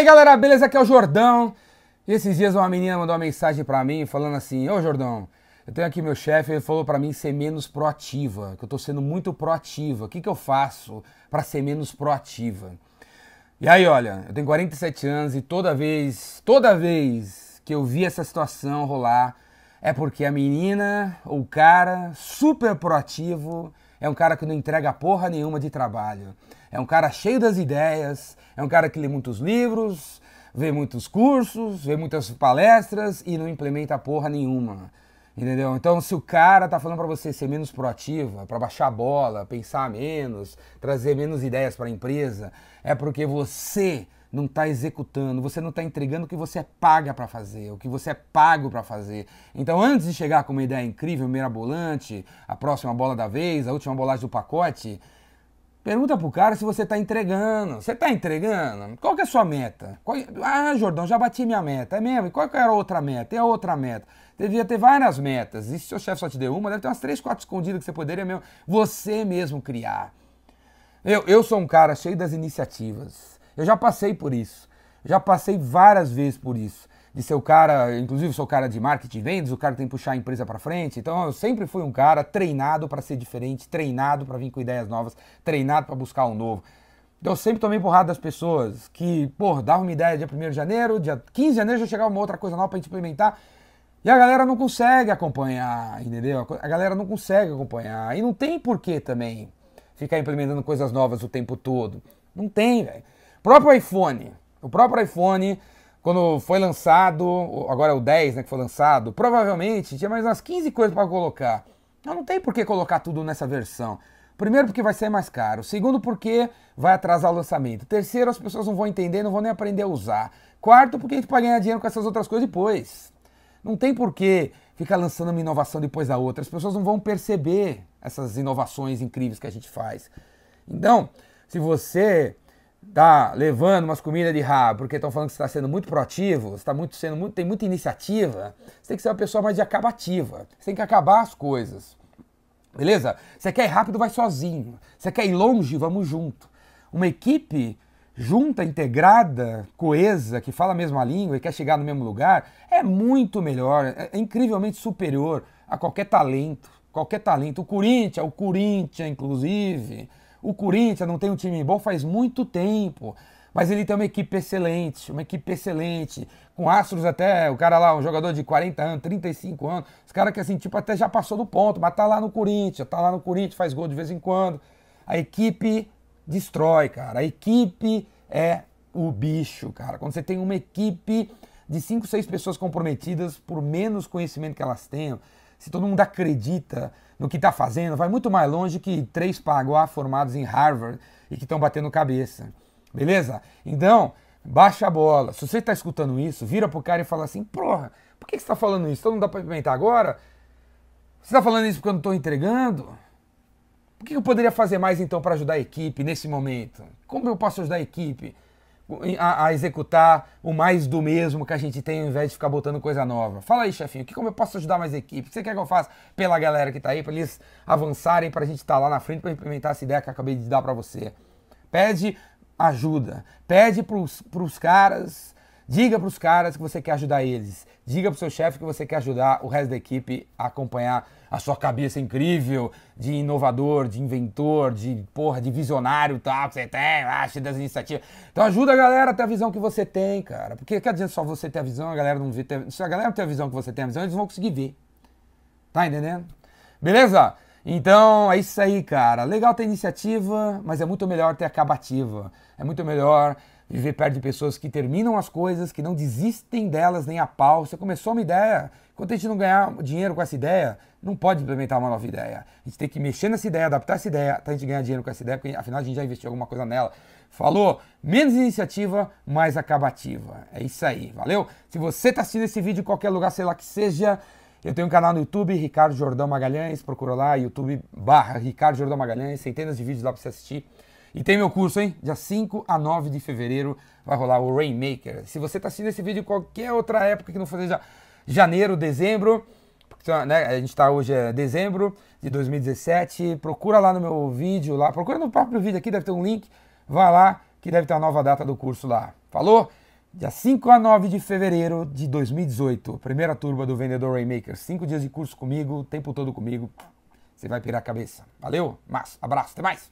aí galera, beleza? Aqui é o Jordão. E esses dias uma menina mandou uma mensagem pra mim falando assim: Ô Jordão, eu tenho aqui meu chefe, ele falou pra mim ser menos proativa, que eu tô sendo muito proativa. O que, que eu faço pra ser menos proativa? E aí, olha, eu tenho 47 anos e toda vez, toda vez que eu vi essa situação rolar, é porque a menina ou o cara super proativo é um cara que não entrega porra nenhuma de trabalho. É um cara cheio das ideias, é um cara que lê muitos livros, vê muitos cursos, vê muitas palestras e não implementa porra nenhuma. Entendeu? Então, se o cara tá falando para você ser menos proativa, para baixar a bola, pensar menos, trazer menos ideias para a empresa, é porque você não está executando, você não está entregando o que você é paga para fazer, o que você é pago para fazer. Então, antes de chegar com uma ideia incrível, mirabolante, a próxima bola da vez, a última bolagem do pacote, pergunta pro cara se você está entregando. Você está entregando? Qual que é a sua meta? Qual... Ah, Jordão, já bati minha meta. É mesmo? E qual que era a outra meta? E a outra meta? Devia ter várias metas. E se seu chefe só te deu uma, deve ter umas três, quatro escondidas que você poderia mesmo, você mesmo criar. Eu, eu sou um cara cheio das iniciativas. Eu já passei por isso. Já passei várias vezes por isso. De ser o cara, inclusive sou cara de marketing vendas, o cara tem que puxar a empresa para frente. Então eu sempre fui um cara treinado para ser diferente, treinado para vir com ideias novas, treinado para buscar um novo. Então eu sempre tomei porrada das pessoas que, pô, davam uma ideia dia 1 de janeiro, dia 15 de janeiro já chegava uma outra coisa nova para gente implementar. E a galera não consegue acompanhar, entendeu? A galera não consegue acompanhar. E não tem porquê também ficar implementando coisas novas o tempo todo. Não tem, velho. Próprio iPhone, o próprio iPhone, quando foi lançado, agora é o 10, né, que foi lançado, provavelmente tinha mais umas 15 coisas para colocar. Não, não tem por que colocar tudo nessa versão. Primeiro, porque vai ser mais caro. Segundo, porque vai atrasar o lançamento. Terceiro, as pessoas não vão entender, não vão nem aprender a usar. Quarto, porque a gente pode ganhar dinheiro com essas outras coisas depois. Não tem por que ficar lançando uma inovação depois da outra. As pessoas não vão perceber essas inovações incríveis que a gente faz. Então, se você tá levando umas comidas de rabo porque estão falando que você está sendo muito proativo, você tá muito sendo muito, tem muita iniciativa, você tem que ser uma pessoa mais de acabativa. Você tem que acabar as coisas. Beleza? Você quer ir rápido, vai sozinho. Você quer ir longe, vamos junto. Uma equipe junta, integrada, coesa, que fala a mesma língua e quer chegar no mesmo lugar, é muito melhor, é incrivelmente superior a qualquer talento. Qualquer talento. O Corinthians, o Corinthians, inclusive, o Corinthians não tem um time bom faz muito tempo, mas ele tem uma equipe excelente, uma equipe excelente, com astros até, o cara lá, um jogador de 40 anos, 35 anos, os cara que assim, tipo, até já passou do ponto, mas tá lá no Corinthians, tá lá no Corinthians, faz gol de vez em quando. A equipe destrói, cara. A equipe é o bicho, cara. Quando você tem uma equipe de 5, 6 pessoas comprometidas, por menos conhecimento que elas tenham, se todo mundo acredita no que está fazendo, vai muito mais longe que três paguá formados em Harvard e que estão batendo cabeça. Beleza? Então, baixa a bola. Se você está escutando isso, vira pro cara e fala assim: porra, por que, você está falando isso? Então não dá para implementar agora? Você está falando isso porque eu não estou entregando? O que eu poderia fazer mais então para ajudar a equipe nesse momento? Como eu posso ajudar a equipe? A, a, executar o mais do mesmo que a gente tem, ao invés de ficar botando coisa nova. Fala aí, chefinho, que como eu posso ajudar mais a equipe? O que você quer que eu faça pela galera que está aí, para eles avançarem, para a gente estar tá lá na frente para implementar essa ideia que eu acabei de dar para você? Pede ajuda, pede para os caras Diga para os caras que você quer ajudar eles. Diga para o seu chefe que você quer ajudar o resto da equipe a acompanhar a sua cabeça incrível de inovador, de inventor, de porra, de visionário tal que você tem, acha das iniciativas. Então ajuda a galera a ter a visão que você tem, cara. Porque que adianta só você ter a visão, a galera não vê. Ter... Se a galera tem a visão que você tem a visão, eles vão conseguir ver. Tá entendendo? Beleza? Então é isso aí, cara. Legal ter iniciativa, mas é muito melhor ter acabativa. É muito melhor viver perto de pessoas que terminam as coisas, que não desistem delas nem a pau. Você começou uma ideia, enquanto a gente não ganhar dinheiro com essa ideia, não pode implementar uma nova ideia. A gente tem que mexer nessa ideia, adaptar essa ideia, até a gente ganhar dinheiro com essa ideia, porque afinal a gente já investiu alguma coisa nela. Falou? Menos iniciativa, mais acabativa. É isso aí, valeu? Se você está assistindo esse vídeo em qualquer lugar, sei lá que seja, eu tenho um canal no YouTube, Ricardo Jordão Magalhães, procura lá, YouTube barra Ricardo Jordão Magalhães, centenas de vídeos lá para você assistir. E tem meu curso, hein? Dia 5 a 9 de fevereiro vai rolar o Rainmaker. Se você está assistindo esse vídeo em qualquer outra época que não seja janeiro, dezembro, né? a gente está hoje é dezembro de 2017, procura lá no meu vídeo, lá, procura no próprio vídeo aqui, deve ter um link, vai lá que deve ter a nova data do curso lá. Falou? Dia 5 a 9 de fevereiro de 2018, primeira turma do Vendedor Rainmaker. Cinco dias de curso comigo, o tempo todo comigo. Você vai pirar a cabeça. Valeu, mas abraço, até mais.